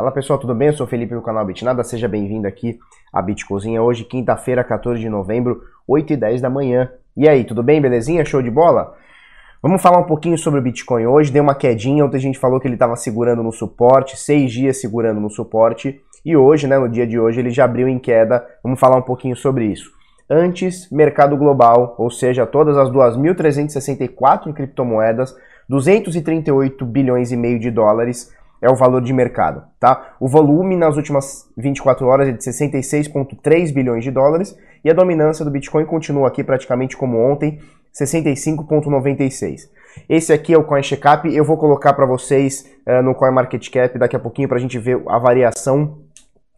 Fala pessoal, tudo bem? Eu sou o Felipe do canal Bitnada, seja bem-vindo aqui à Bitcozinha. Hoje, quinta-feira, 14 de novembro, 8 e 10 da manhã. E aí, tudo bem? Belezinha? Show de bola? Vamos falar um pouquinho sobre o Bitcoin hoje. Deu uma quedinha, ontem a gente falou que ele estava segurando no suporte, seis dias segurando no suporte. E hoje, né, no dia de hoje, ele já abriu em queda. Vamos falar um pouquinho sobre isso. Antes, mercado global, ou seja, todas as 2.364 criptomoedas, 238 bilhões e meio de dólares é o valor de mercado, tá? O volume nas últimas 24 horas é de 66,3 bilhões de dólares e a dominância do Bitcoin continua aqui praticamente como ontem, 65,96. Esse aqui é o Coin Checkup, eu vou colocar para vocês uh, no CoinMarketCap daqui a pouquinho para a gente ver a variação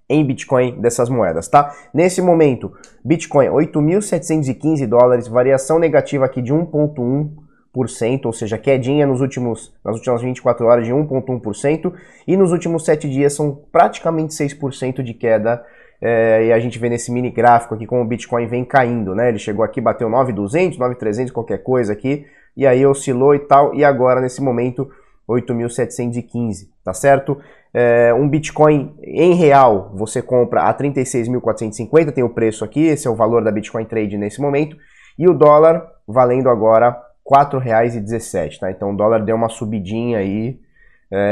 em Bitcoin dessas moedas, tá? Nesse momento, Bitcoin 8.715 dólares, variação negativa aqui de 1,1 ou seja, quedinha nos últimos, nas últimas 24 horas de 1,1%, e nos últimos 7 dias são praticamente 6% de queda. É, e a gente vê nesse mini gráfico aqui como o Bitcoin vem caindo, né? Ele chegou aqui, bateu 9.200, 9.300, qualquer coisa aqui, e aí oscilou e tal, e agora nesse momento 8.715, tá certo? É, um Bitcoin em real você compra a 36.450, tem o preço aqui, esse é o valor da Bitcoin Trade nesse momento, e o dólar valendo agora 4,17, tá? Então o dólar deu uma subidinha aí,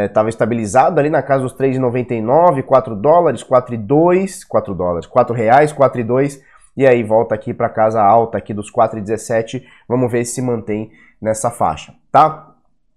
estava é, estabilizado ali na casa dos 3,99, 4 dólares, 4,2, 4 dólares, 4 reais, 4,2 e aí volta aqui para casa alta aqui dos 4,17, vamos ver se se mantém nessa faixa, tá?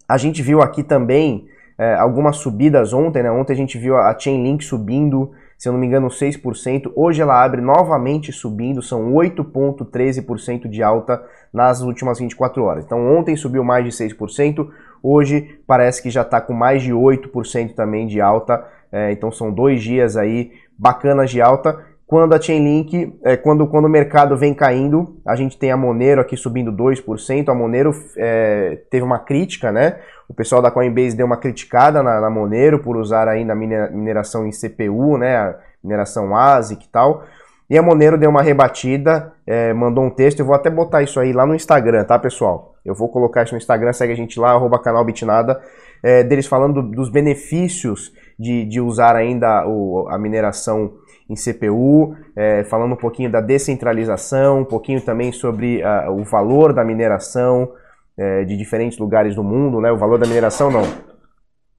A gente viu aqui também é, algumas subidas ontem, né? Ontem a gente viu a Chainlink subindo se eu não me engano, 6%. Hoje ela abre novamente subindo, são 8,13% de alta nas últimas 24 horas. Então ontem subiu mais de 6%, hoje parece que já está com mais de 8% também de alta. É, então são dois dias aí bacanas de alta. Quando a Chainlink, é, quando, quando o mercado vem caindo, a gente tem a Monero aqui subindo 2%. A Monero é, teve uma crítica, né? O pessoal da Coinbase deu uma criticada na, na Monero por usar ainda a mineração em CPU, né? A mineração ASIC e tal. E a Monero deu uma rebatida, é, mandou um texto. Eu vou até botar isso aí lá no Instagram, tá, pessoal? Eu vou colocar isso no Instagram, segue a gente lá, arroba canal Bitnada, é, deles falando dos benefícios de, de usar ainda o, a mineração em CPU, é, falando um pouquinho da descentralização, um pouquinho também sobre uh, o valor da mineração é, de diferentes lugares do mundo, né? O valor da mineração não.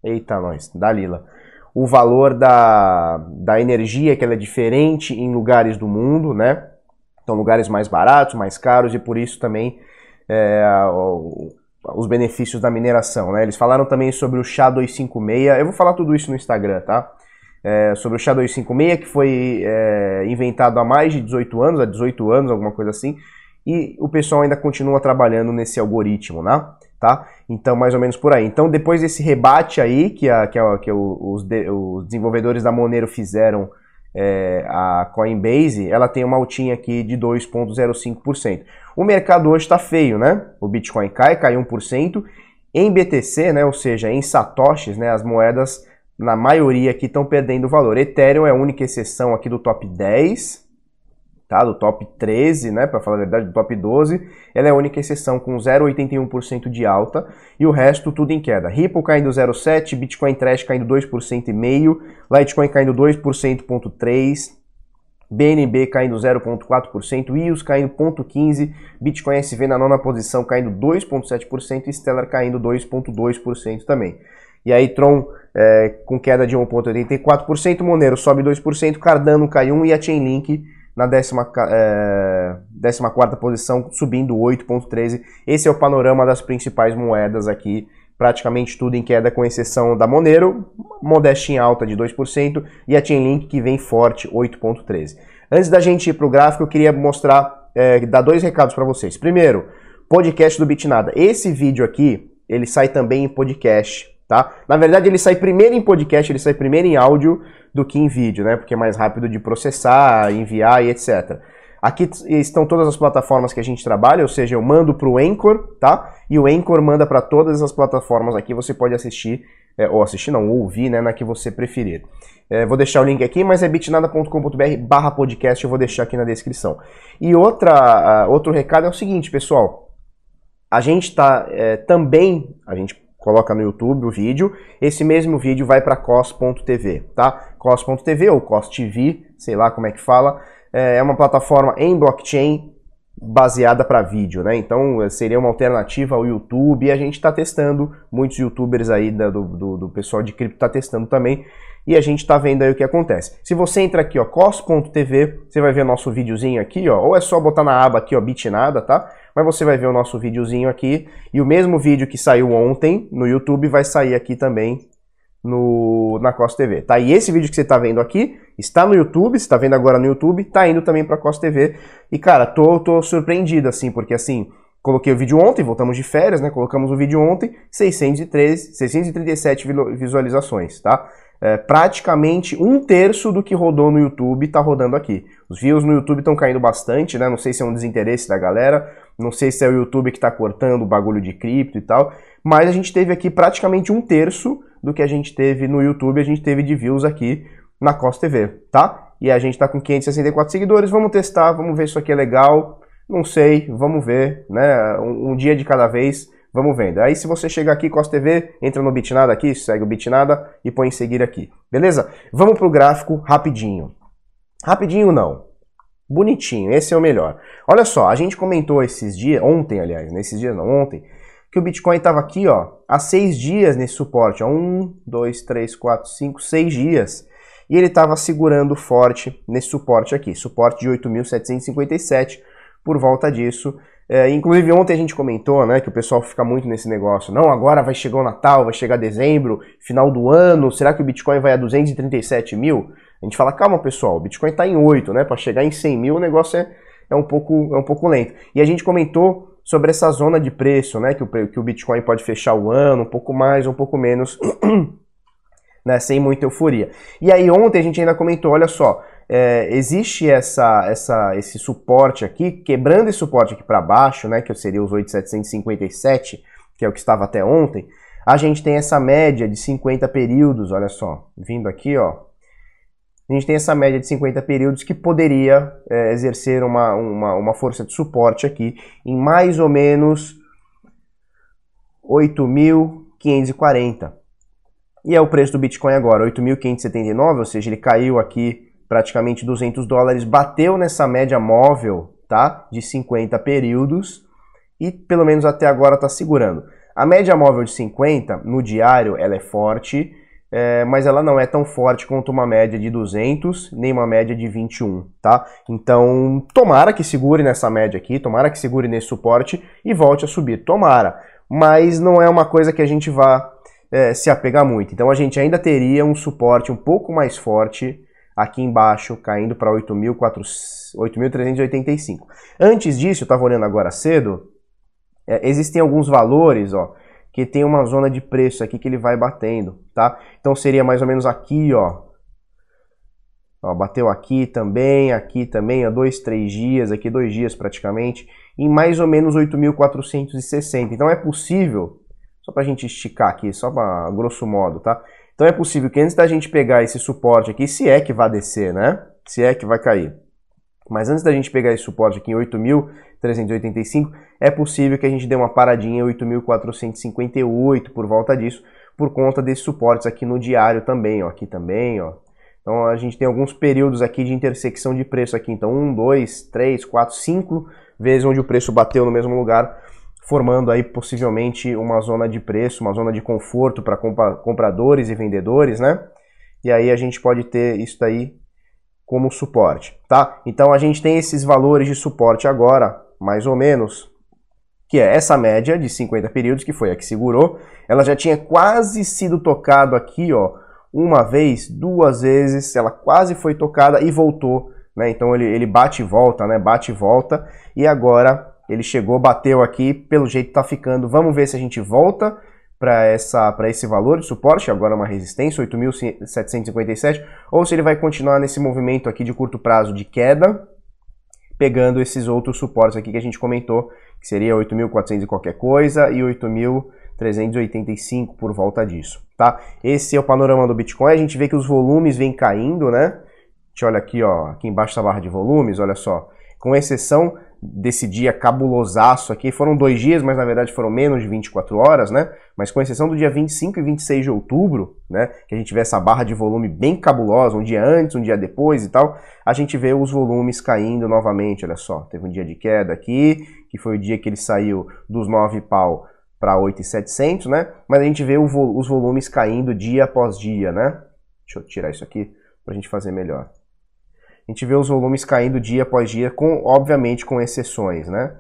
Eita, nós, Dalila. O valor da, da energia, que ela é diferente em lugares do mundo, né? Então, lugares mais baratos, mais caros, e por isso também é, os benefícios da mineração, né? Eles falaram também sobre o SHA 256, eu vou falar tudo isso no Instagram, tá? É, sobre o SHA-256, que foi é, inventado há mais de 18 anos, há 18 anos, alguma coisa assim, e o pessoal ainda continua trabalhando nesse algoritmo, né? Tá? Então, mais ou menos por aí. Então, depois desse rebate aí que, a, que, a, que os, de, os, desenvolvedores da Monero fizeram é, a Coinbase, ela tem uma altinha aqui de 2,05%. O mercado hoje está feio, né? O Bitcoin cai, cai 1%. Em BTC, né, ou seja, em satoshis, né, as moedas na maioria aqui estão perdendo valor. Ethereum é a única exceção aqui do top 10, tá? Do top 13, né? Para falar a verdade, do top 12. Ela é a única exceção com 0,81% de alta e o resto tudo em queda. Ripple caindo 0,7%, Bitcoin Trash caindo 2,5%, Litecoin caindo 2,3%. BNB caindo 0,4%, IOS caindo 0,15%, Bitcoin SV na nona posição caindo 2,7% e Stellar caindo 2,2% também. E aí Tron é, com queda de 1,84%, Monero sobe 2%, Cardano cai 1% e a Chainlink na 14 é, posição, subindo 8,13%. Esse é o panorama das principais moedas aqui, praticamente tudo em queda, com exceção da Monero, modéstia em alta de 2%, e a Chainlink que vem forte, 8,13%. Antes da gente ir para o gráfico, eu queria mostrar, é, dar dois recados para vocês. Primeiro, podcast do Bitnada. Esse vídeo aqui, ele sai também em podcast tá? Na verdade, ele sai primeiro em podcast, ele sai primeiro em áudio do que em vídeo, né? Porque é mais rápido de processar, enviar e etc. Aqui estão todas as plataformas que a gente trabalha, ou seja, eu mando para o Anchor, tá? E o Anchor manda para todas as plataformas aqui, você pode assistir, é, ou assistir não, ou ouvir, né, na que você preferir. É, vou deixar o link aqui, mas é bitnada.com.br barra podcast, eu vou deixar aqui na descrição. E outra, uh, outro recado é o seguinte, pessoal, a gente está é, também, a gente coloca no YouTube o vídeo, esse mesmo vídeo vai para cos.tv, tá? cos.tv ou cos.tv, sei lá como é que fala, é uma plataforma em blockchain baseada para vídeo, né? Então seria uma alternativa ao YouTube e a gente está testando, muitos youtubers aí do, do, do pessoal de cripto está testando também e a gente está vendo aí o que acontece. Se você entra aqui, ó, cos.tv, você vai ver nosso videozinho aqui, ó, ou é só botar na aba aqui, ó, bitnada, tá? Mas você vai ver o nosso videozinho aqui e o mesmo vídeo que saiu ontem no YouTube vai sair aqui também no, na Cos TV, tá? E esse vídeo que você está vendo aqui está no YouTube, você está vendo agora no YouTube, está indo também para Cos TV. E cara, tô, tô surpreendido assim, porque assim, coloquei o vídeo ontem, voltamos de férias, né? Colocamos o vídeo ontem, 613, 637 visualizações, tá? É, praticamente um terço do que rodou no YouTube está rodando aqui. Os views no YouTube estão caindo bastante, né? Não sei se é um desinteresse da galera, não sei se é o YouTube que está cortando o bagulho de cripto e tal, mas a gente teve aqui praticamente um terço do que a gente teve no YouTube, a gente teve de views aqui na COS TV, tá? E a gente tá com 564 seguidores, vamos testar, vamos ver se isso aqui é legal, não sei, vamos ver, né? Um, um dia de cada vez, vamos vendo. Aí se você chegar aqui, COS TV, entra no Bitnada aqui, segue o Bitnada e põe em seguir aqui, beleza? Vamos pro gráfico rapidinho. Rapidinho não, bonitinho, esse é o melhor. Olha só, a gente comentou esses dias, ontem aliás, nesses dias não, ontem, que o Bitcoin estava aqui, ó, há seis dias nesse suporte, ó, um, dois, três, quatro, cinco, seis dias, e ele estava segurando forte nesse suporte aqui, suporte de 8.757, por volta disso. É, inclusive ontem a gente comentou, né, que o pessoal fica muito nesse negócio, não, agora vai chegar o Natal, vai chegar dezembro, final do ano, será que o Bitcoin vai a 237 mil? A gente fala, calma pessoal, o Bitcoin está em 8, né, para chegar em 100 mil o negócio é, é, um pouco, é um pouco lento. E a gente comentou sobre essa zona de preço, né, que o, que o Bitcoin pode fechar o ano, um pouco mais, um pouco menos, né, sem muita euforia. E aí ontem a gente ainda comentou, olha só, é, existe essa, essa, esse suporte aqui, quebrando esse suporte aqui para baixo, né, que seria os 8,757, que é o que estava até ontem, a gente tem essa média de 50 períodos, olha só, vindo aqui, ó, a gente tem essa média de 50 períodos que poderia é, exercer uma, uma, uma força de suporte aqui em mais ou menos 8.540. E é o preço do Bitcoin agora, 8.579, ou seja, ele caiu aqui praticamente 200 dólares, bateu nessa média móvel, tá? De 50 períodos e pelo menos até agora está segurando. A média móvel de 50 no diário, ela é forte, é, mas ela não é tão forte quanto uma média de 200, nem uma média de 21, tá? Então, tomara que segure nessa média aqui, tomara que segure nesse suporte e volte a subir, tomara. Mas não é uma coisa que a gente vá é, se apegar muito. Então, a gente ainda teria um suporte um pouco mais forte aqui embaixo, caindo para 8.385. Antes disso, eu estava olhando agora cedo, é, existem alguns valores, ó, que tem uma zona de preço aqui que ele vai batendo, tá? Então seria mais ou menos aqui, ó. ó bateu aqui também, aqui também, há dois, três dias, aqui dois dias praticamente, em mais ou menos 8.460. Então é possível, só para a gente esticar aqui, só para grosso modo, tá? Então é possível que antes da gente pegar esse suporte aqui, se é que vai descer, né? Se é que vai cair. Mas antes da gente pegar esse suporte aqui em 8.385, é possível que a gente dê uma paradinha em 8.458 por volta disso, por conta desses suportes aqui no diário também, ó, aqui também, ó. Então a gente tem alguns períodos aqui de intersecção de preço aqui, então 1, 2, 3, 4, 5 vezes onde o preço bateu no mesmo lugar, formando aí possivelmente uma zona de preço, uma zona de conforto para compradores e vendedores, né? E aí a gente pode ter isso daí como suporte, tá? Então a gente tem esses valores de suporte agora, mais ou menos, que é essa média de 50 períodos, que foi a que segurou, ela já tinha quase sido tocado aqui, ó, uma vez, duas vezes, ela quase foi tocada e voltou, né? Então ele, ele bate e volta, né? Bate e volta, e agora ele chegou, bateu aqui, pelo jeito tá ficando. Vamos ver se a gente volta para esse valor de suporte, agora uma resistência 8.757, ou se ele vai continuar nesse movimento aqui de curto prazo de queda, pegando esses outros suportes aqui que a gente comentou, que seria 8.400 e qualquer coisa e 8.385 por volta disso, tá? Esse é o panorama do Bitcoin, a gente vê que os volumes vêm caindo, né? A gente olha aqui, ó, aqui embaixo da barra de volumes, olha só, com exceção desse dia cabulosaço aqui. Foram dois dias, mas na verdade foram menos de 24 horas, né? Mas com exceção do dia 25 e 26 de outubro, né? Que a gente vê essa barra de volume bem cabulosa, um dia antes, um dia depois e tal, a gente vê os volumes caindo novamente, olha só. Teve um dia de queda aqui, que foi o dia que ele saiu dos 9 pau para 8,700, né? Mas a gente vê vo os volumes caindo dia após dia, né? Deixa eu tirar isso aqui para a gente fazer melhor a gente vê os volumes caindo dia após dia, com, obviamente com exceções, né?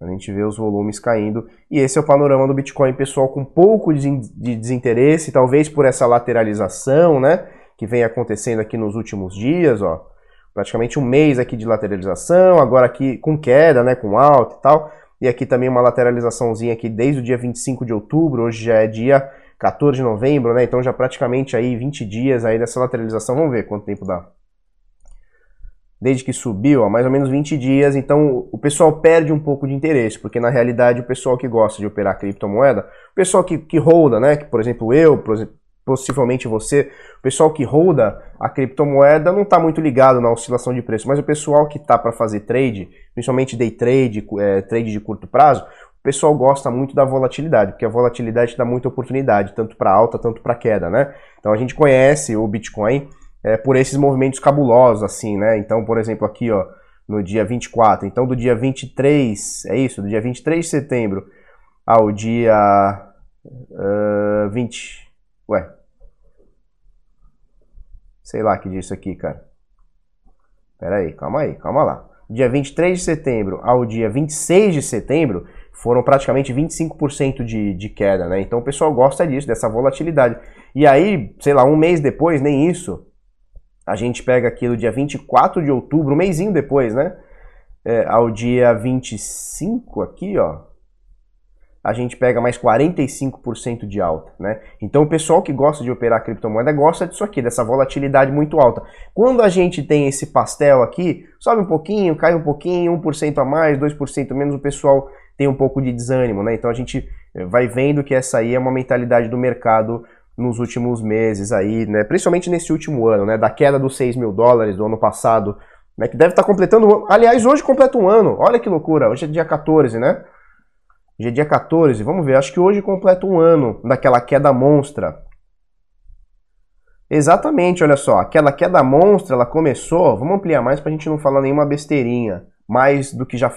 A gente vê os volumes caindo. E esse é o panorama do Bitcoin, pessoal, com pouco de desinteresse, talvez por essa lateralização, né? Que vem acontecendo aqui nos últimos dias, ó. Praticamente um mês aqui de lateralização, agora aqui com queda, né? Com alta e tal. E aqui também uma lateralizaçãozinha aqui desde o dia 25 de outubro, hoje já é dia 14 de novembro, né? Então já praticamente aí 20 dias aí dessa lateralização. Vamos ver quanto tempo dá desde que subiu, há mais ou menos 20 dias, então o pessoal perde um pouco de interesse, porque na realidade o pessoal que gosta de operar criptomoeda, o pessoal que, que holda, né, que por exemplo eu, por exemplo, possivelmente você, o pessoal que holda a criptomoeda não está muito ligado na oscilação de preço, mas o pessoal que está para fazer trade, principalmente day trade, é, trade de curto prazo, o pessoal gosta muito da volatilidade, porque a volatilidade dá muita oportunidade, tanto para alta, tanto para queda, né? Então a gente conhece o Bitcoin é, por esses movimentos cabulosos, assim, né? Então, por exemplo, aqui, ó, no dia 24, então do dia 23, é isso, do dia 23 de setembro ao dia uh, 20, ué, sei lá que dia isso aqui, cara. Pera aí, calma aí, calma lá. Dia 23 de setembro ao dia 26 de setembro foram praticamente 25% de, de queda, né? Então o pessoal gosta disso, dessa volatilidade. E aí, sei lá, um mês depois, nem isso, a gente pega aqui do dia 24 de outubro, um mêsinho depois, né? É, ao dia 25 aqui, ó, a gente pega mais 45% de alta, né? Então o pessoal que gosta de operar criptomoeda gosta disso aqui, dessa volatilidade muito alta. Quando a gente tem esse pastel aqui, sobe um pouquinho, cai um pouquinho, 1% a mais, 2% a menos, o pessoal tem um pouco de desânimo, né? Então a gente vai vendo que essa aí é uma mentalidade do mercado nos últimos meses aí, né? Principalmente nesse último ano, né? Da queda dos 6 mil dólares do ano passado, né? Que deve estar completando. Aliás, hoje completa um ano. Olha que loucura. Hoje é dia 14, né? Hoje é dia 14. Vamos ver. Acho que hoje completa um ano daquela queda monstra. Exatamente, olha só. Aquela queda monstra, ela começou. Vamos ampliar mais para a gente não falar nenhuma besteirinha. Mais do que já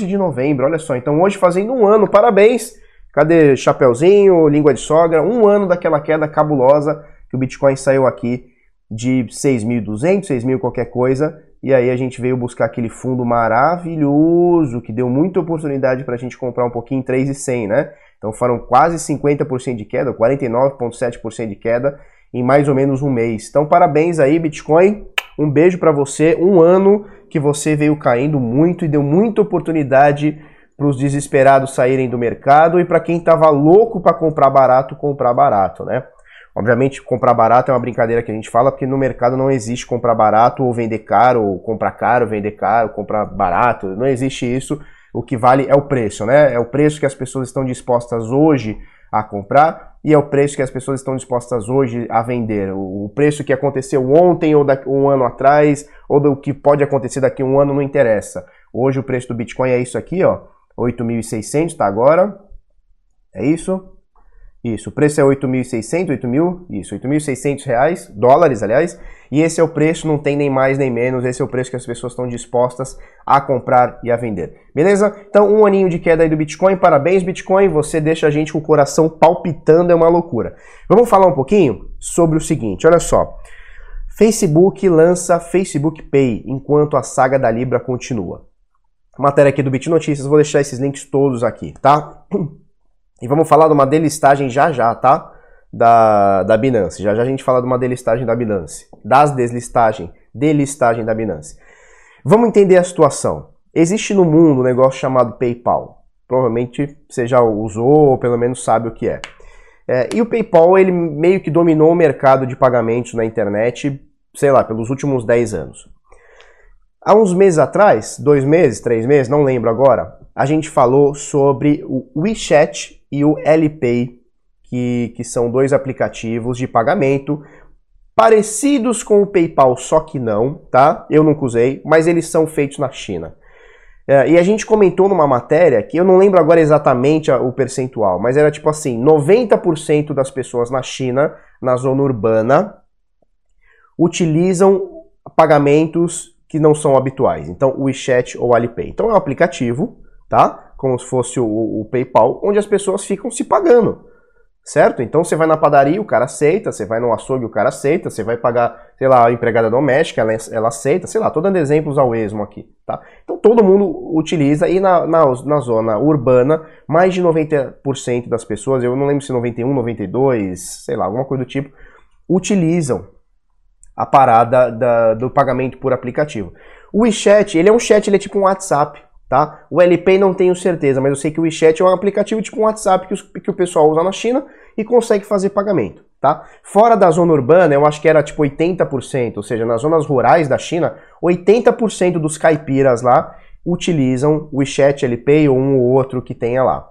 de novembro, olha só. Então hoje fazendo um ano, parabéns. Cadê Chapeuzinho, língua de sogra? Um ano daquela queda cabulosa que o Bitcoin saiu aqui de 6.200, 6.000 qualquer coisa. E aí a gente veio buscar aquele fundo maravilhoso que deu muita oportunidade para a gente comprar um pouquinho em 3,100, né? Então foram quase 50% de queda, 49,7% de queda em mais ou menos um mês. Então parabéns aí, Bitcoin. Um beijo para você. Um ano que você veio caindo muito e deu muita oportunidade para os desesperados saírem do mercado e para quem estava louco para comprar barato, comprar barato, né? Obviamente, comprar barato é uma brincadeira que a gente fala, porque no mercado não existe comprar barato ou vender caro, ou comprar caro, vender caro, comprar barato. Não existe isso. O que vale é o preço, né? É o preço que as pessoas estão dispostas hoje a comprar e é o preço que as pessoas estão dispostas hoje a vender. O preço que aconteceu ontem ou daqui, um ano atrás, ou do que pode acontecer daqui a um ano, não interessa. Hoje o preço do Bitcoin é isso aqui, ó, 8.600, tá agora. É isso? Isso, o preço é 8.600, 8.000, isso, 8.600 reais, dólares, aliás, e esse é o preço, não tem nem mais nem menos, esse é o preço que as pessoas estão dispostas a comprar e a vender. Beleza? Então, um aninho de queda aí do Bitcoin, parabéns Bitcoin, você deixa a gente com o coração palpitando, é uma loucura. Vamos falar um pouquinho sobre o seguinte, olha só. Facebook lança Facebook Pay enquanto a saga da Libra continua. Matéria aqui do Bit Notícias, vou deixar esses links todos aqui, tá? E vamos falar de uma delistagem já já, tá? Da, da Binance. Já já a gente fala de uma delistagem da Binance. Das deslistagens, delistagem da Binance. Vamos entender a situação. Existe no mundo um negócio chamado PayPal. Provavelmente você já usou ou pelo menos sabe o que é. é. E o PayPal ele meio que dominou o mercado de pagamentos na internet, sei lá, pelos últimos 10 anos. Há uns meses atrás, dois meses, três meses, não lembro agora, a gente falou sobre o WeChat e o LPay, que, que são dois aplicativos de pagamento parecidos com o PayPal, só que não, tá? Eu nunca usei, mas eles são feitos na China. É, e a gente comentou numa matéria que eu não lembro agora exatamente o percentual, mas era tipo assim: 90% das pessoas na China, na zona urbana, utilizam pagamentos que não são habituais. Então, o WeChat ou Alipay. Então, é um aplicativo, tá? Como se fosse o, o PayPal, onde as pessoas ficam se pagando. Certo? Então você vai na padaria, o cara aceita, você vai no açougue, o cara aceita, você vai pagar, sei lá, a empregada doméstica, ela, ela aceita, sei lá, tô dando exemplos ao esmo aqui, tá? Então todo mundo utiliza e na, na, na zona urbana, mais de 90% das pessoas, eu não lembro se 91, 92, sei lá, alguma coisa do tipo, utilizam a parada da, do pagamento por aplicativo. O WeChat, ele é um chat, ele é tipo um WhatsApp, tá? O LP não tenho certeza, mas eu sei que o WeChat é um aplicativo tipo um WhatsApp que, os, que o pessoal usa na China e consegue fazer pagamento, tá? Fora da zona urbana, eu acho que era tipo 80%, ou seja, nas zonas rurais da China, 80% dos caipiras lá utilizam o WeChat LP ou um ou outro que tenha lá.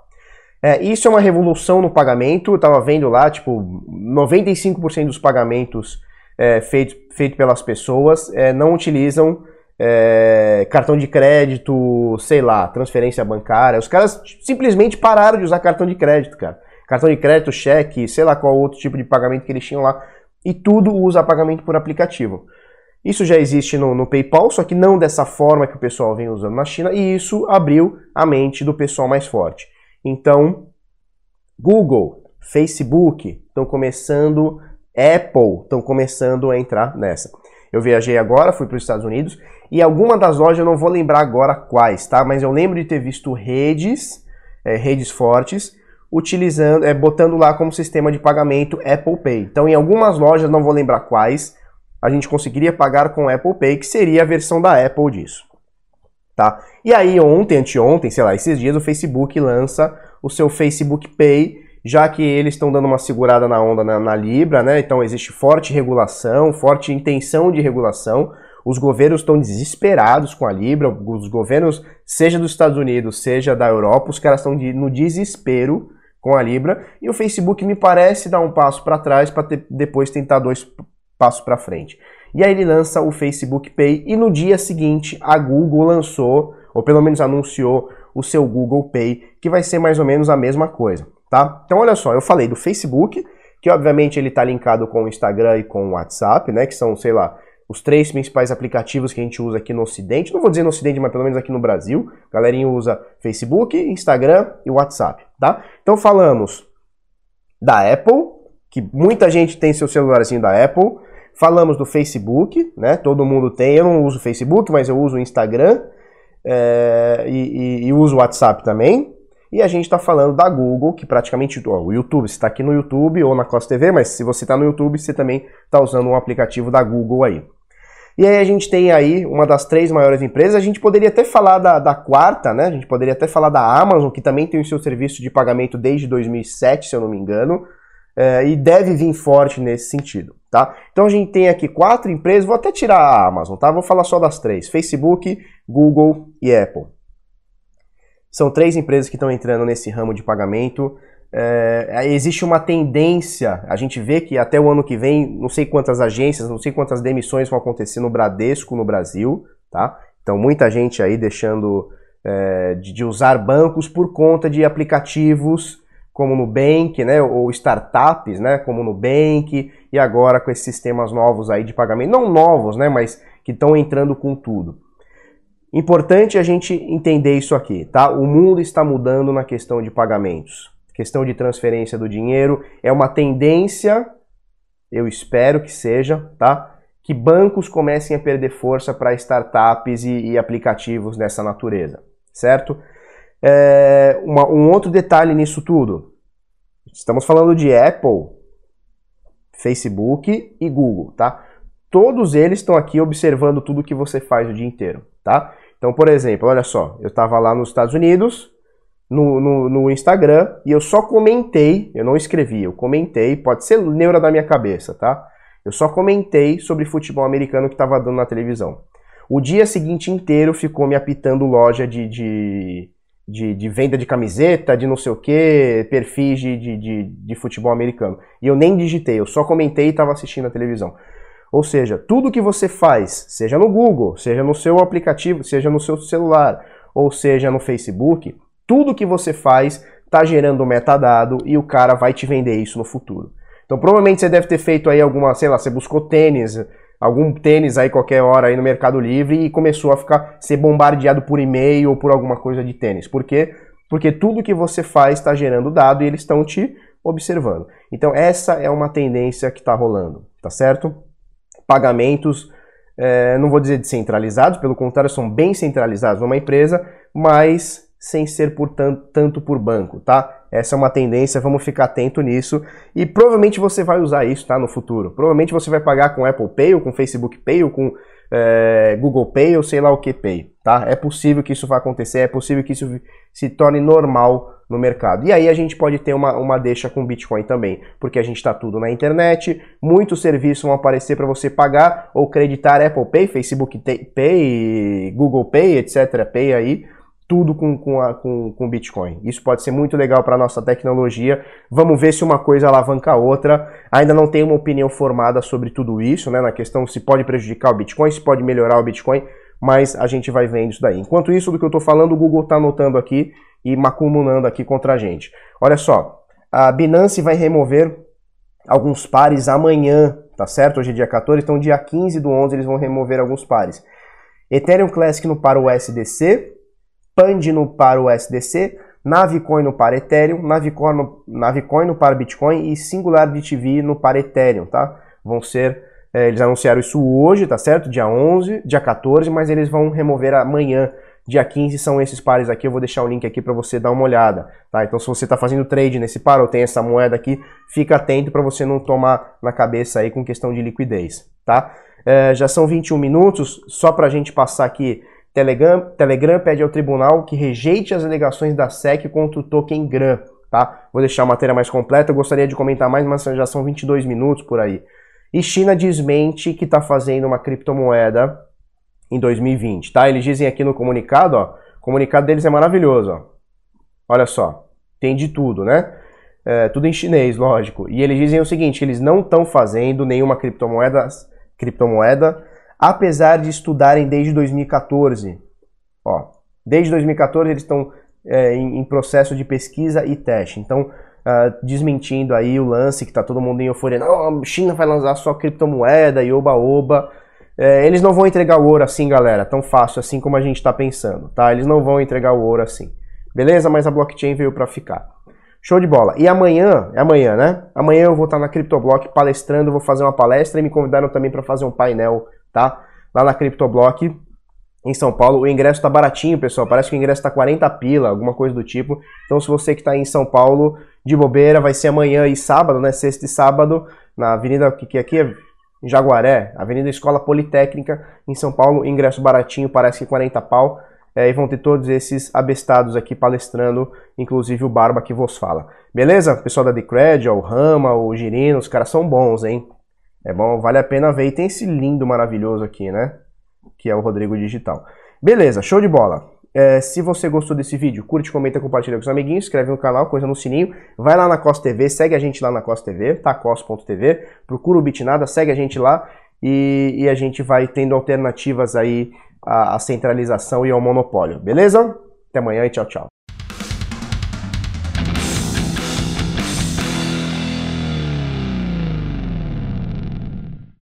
É, isso é uma revolução no pagamento, eu tava vendo lá, tipo, 95% dos pagamentos é, feitos feito pelas pessoas é, não utilizam é, cartão de crédito, sei lá, transferência bancária. Os caras simplesmente pararam de usar cartão de crédito, cara. Cartão de crédito, cheque, sei lá qual outro tipo de pagamento que eles tinham lá. E tudo usa pagamento por aplicativo. Isso já existe no, no, PayPal, só que não dessa forma que o pessoal vem usando na China, e isso abriu a mente do pessoal mais forte. Então, Google, Facebook estão começando, Apple estão começando a entrar nessa. Eu viajei agora, fui para os Estados Unidos e alguma das lojas eu não vou lembrar agora quais, tá? Mas eu lembro de ter visto redes, é, redes fortes, utilizando, é, botando lá como sistema de pagamento Apple Pay. Então, em algumas lojas, não vou lembrar quais, a gente conseguiria pagar com Apple Pay, que seria a versão da Apple disso. Tá? E aí, ontem, anteontem, sei lá, esses dias, o Facebook lança o seu Facebook Pay, já que eles estão dando uma segurada na onda na, na Libra, né? Então existe forte regulação, forte intenção de regulação. Os governos estão desesperados com a Libra, os governos, seja dos Estados Unidos, seja da Europa, os caras estão de, no desespero com a Libra. E o Facebook me parece dar um passo para trás para depois tentar dois passos para frente. E aí ele lança o Facebook Pay e no dia seguinte a Google lançou, ou pelo menos anunciou, o seu Google Pay, que vai ser mais ou menos a mesma coisa tá? Então olha só, eu falei do Facebook, que obviamente ele está linkado com o Instagram e com o WhatsApp, né? Que são, sei lá, os três principais aplicativos que a gente usa aqui no Ocidente. Não vou dizer no Ocidente, mas pelo menos aqui no Brasil. A galerinha usa Facebook, Instagram e WhatsApp, tá? Então falamos da Apple, que muita gente tem seu celularzinho da Apple. Falamos do Facebook, né? Todo mundo tem. Eu não uso Facebook, mas eu uso o Instagram é, e, e, e uso o WhatsApp também. E a gente está falando da Google, que praticamente ó, o YouTube, você está aqui no YouTube ou na Costa TV, mas se você está no YouTube, você também está usando um aplicativo da Google aí. E aí a gente tem aí uma das três maiores empresas, a gente poderia até falar da, da quarta, né? A gente poderia até falar da Amazon, que também tem o seu serviço de pagamento desde 2007, se eu não me engano, é, e deve vir forte nesse sentido, tá? Então a gente tem aqui quatro empresas, vou até tirar a Amazon, tá? Vou falar só das três, Facebook, Google e Apple. São três empresas que estão entrando nesse ramo de pagamento. É, existe uma tendência, a gente vê que até o ano que vem, não sei quantas agências, não sei quantas demissões vão acontecer no Bradesco no Brasil, tá? Então muita gente aí deixando é, de, de, usar bancos por conta de aplicativos como Nubank, né? Ou startups, né? Como Nubank e agora com esses sistemas novos aí de pagamento, não novos, né? Mas que estão entrando com tudo. Importante a gente entender isso aqui, tá? O mundo está mudando na questão de pagamentos. Questão de transferência do dinheiro é uma tendência, eu espero que seja, tá? Que bancos comecem a perder força para startups e, e, aplicativos dessa natureza, certo? É, uma, um outro detalhe nisso tudo. Estamos falando de Apple, Facebook e Google, tá? Todos eles estão aqui observando tudo que você faz o dia inteiro, tá? Então, por exemplo, olha só, eu estava lá nos Estados Unidos, no, no, no, Instagram, e eu só comentei, eu não escrevi, eu comentei, pode ser neura da minha cabeça, tá? Eu só comentei sobre futebol americano que estava dando na televisão. O dia seguinte inteiro ficou me apitando loja de, de, de, de, venda de camiseta, de não sei o que, perfis de, de, de, futebol americano. E eu nem digitei, eu só comentei e estava assistindo a televisão. Ou seja, tudo que você faz, seja no Google, seja no seu aplicativo, seja no seu celular, ou seja no Facebook, tudo que você faz está gerando metadado e o cara vai te vender isso no futuro. Então provavelmente você deve ter feito aí alguma, sei lá, você buscou tênis, algum tênis aí qualquer hora aí no Mercado Livre e começou a ficar ser bombardeado por e-mail ou por alguma coisa de tênis. Por quê? Porque tudo que você faz está gerando dado e eles estão te observando. Então essa é uma tendência que está rolando, tá certo? Pagamentos, é, não vou dizer descentralizados, pelo contrário, são bem centralizados numa empresa, mas sem ser por tanto, tanto por banco, tá? Essa é uma tendência, vamos ficar atento nisso. E provavelmente você vai usar isso, tá? No futuro. Provavelmente você vai pagar com Apple Pay, ou com Facebook Pay, ou com é, Google Pay, ou sei lá o que Pay, tá? É possível que isso vá acontecer, é possível que isso se torne normal no mercado. E aí a gente pode ter uma, uma deixa com Bitcoin também, porque a gente está tudo na internet, muitos serviços vão aparecer para você pagar ou creditar Apple Pay, Facebook Pay, Google Pay, etc. Pay aí tudo com, com, a, com, com Bitcoin. Isso pode ser muito legal para a nossa tecnologia. Vamos ver se uma coisa alavanca a outra. Ainda não tenho uma opinião formada sobre tudo isso, né? Na questão se pode prejudicar o Bitcoin, se pode melhorar o Bitcoin, mas a gente vai vendo isso daí. Enquanto isso, do que eu estou falando, o Google está anotando aqui e macumunando aqui contra a gente. Olha só, a Binance vai remover alguns pares amanhã, tá certo? Hoje é dia 14, então dia 15 do 11 eles vão remover alguns pares. Ethereum Classic no par USDC, Pandino para o USDC, Navicoin no par Ethereum, Navicoin no, Navicoin no par Bitcoin e SingularDTV no par Ethereum, tá? Vão ser, é, eles anunciaram isso hoje, tá certo? Dia 11, dia 14, mas eles vão remover amanhã, dia 15, são esses pares aqui, eu vou deixar o link aqui para você dar uma olhada, tá? Então se você está fazendo trade nesse par ou tem essa moeda aqui, fica atento para você não tomar na cabeça aí com questão de liquidez, tá? É, já são 21 minutos, só para a gente passar aqui Telegram, Telegram pede ao tribunal que rejeite as alegações da SEC contra o token GRAM. Tá? Vou deixar a matéria mais completa, eu gostaria de comentar mais, mas já são 22 minutos por aí. E China desmente que está fazendo uma criptomoeda em 2020, tá? Eles dizem aqui no comunicado, ó, o comunicado deles é maravilhoso, ó. Olha só, tem de tudo, né? É, tudo em chinês, lógico. E eles dizem o seguinte, eles não estão fazendo nenhuma criptomoeda, criptomoeda apesar de estudarem desde 2014. Ó, desde 2014 eles estão é, em, em, processo de pesquisa e teste. Então, uh, desmentindo aí o lance que está todo mundo em euforia. Não, a China vai lançar só criptomoeda e oba-oba. É, eles não vão entregar o ouro assim, galera, tão fácil assim como a gente está pensando, tá? Eles não vão entregar o ouro assim. Beleza? Mas a blockchain veio para ficar. Show de bola. E amanhã, é amanhã, né? Amanhã eu vou estar na CryptoBlock palestrando, vou fazer uma palestra e me convidaram também para fazer um painel tá? Lá na CryptoBlock, em São Paulo. O ingresso está baratinho, pessoal. Parece que o ingresso está 40 pila, alguma coisa do tipo. Então, se você que está em São Paulo, de bobeira, vai ser amanhã e sábado, né? Sexta e sábado, na Avenida, que, que aqui é Jaguaré, Avenida Escola Politécnica, em São Paulo. Ingresso baratinho, parece que 40 pau. É, e vão ter todos esses abestados aqui palestrando, inclusive o Barba que vos fala. Beleza? pessoal da Decred, o Rama, o Girino, os caras são bons, hein? É bom, vale a pena ver. E tem esse lindo maravilhoso aqui, né? Que é o Rodrigo Digital. Beleza, show de bola. É, se você gostou desse vídeo, curte, comenta, compartilha com os amiguinhos, inscreve no canal, coisa no sininho, vai lá na Costa TV, segue a gente lá na Costa TV, tá? Cos.tv, procura o Bitnada, segue a gente lá e, e, a gente vai tendo alternativas aí à, à centralização e ao monopólio, beleza? Até amanhã e tchau, tchau.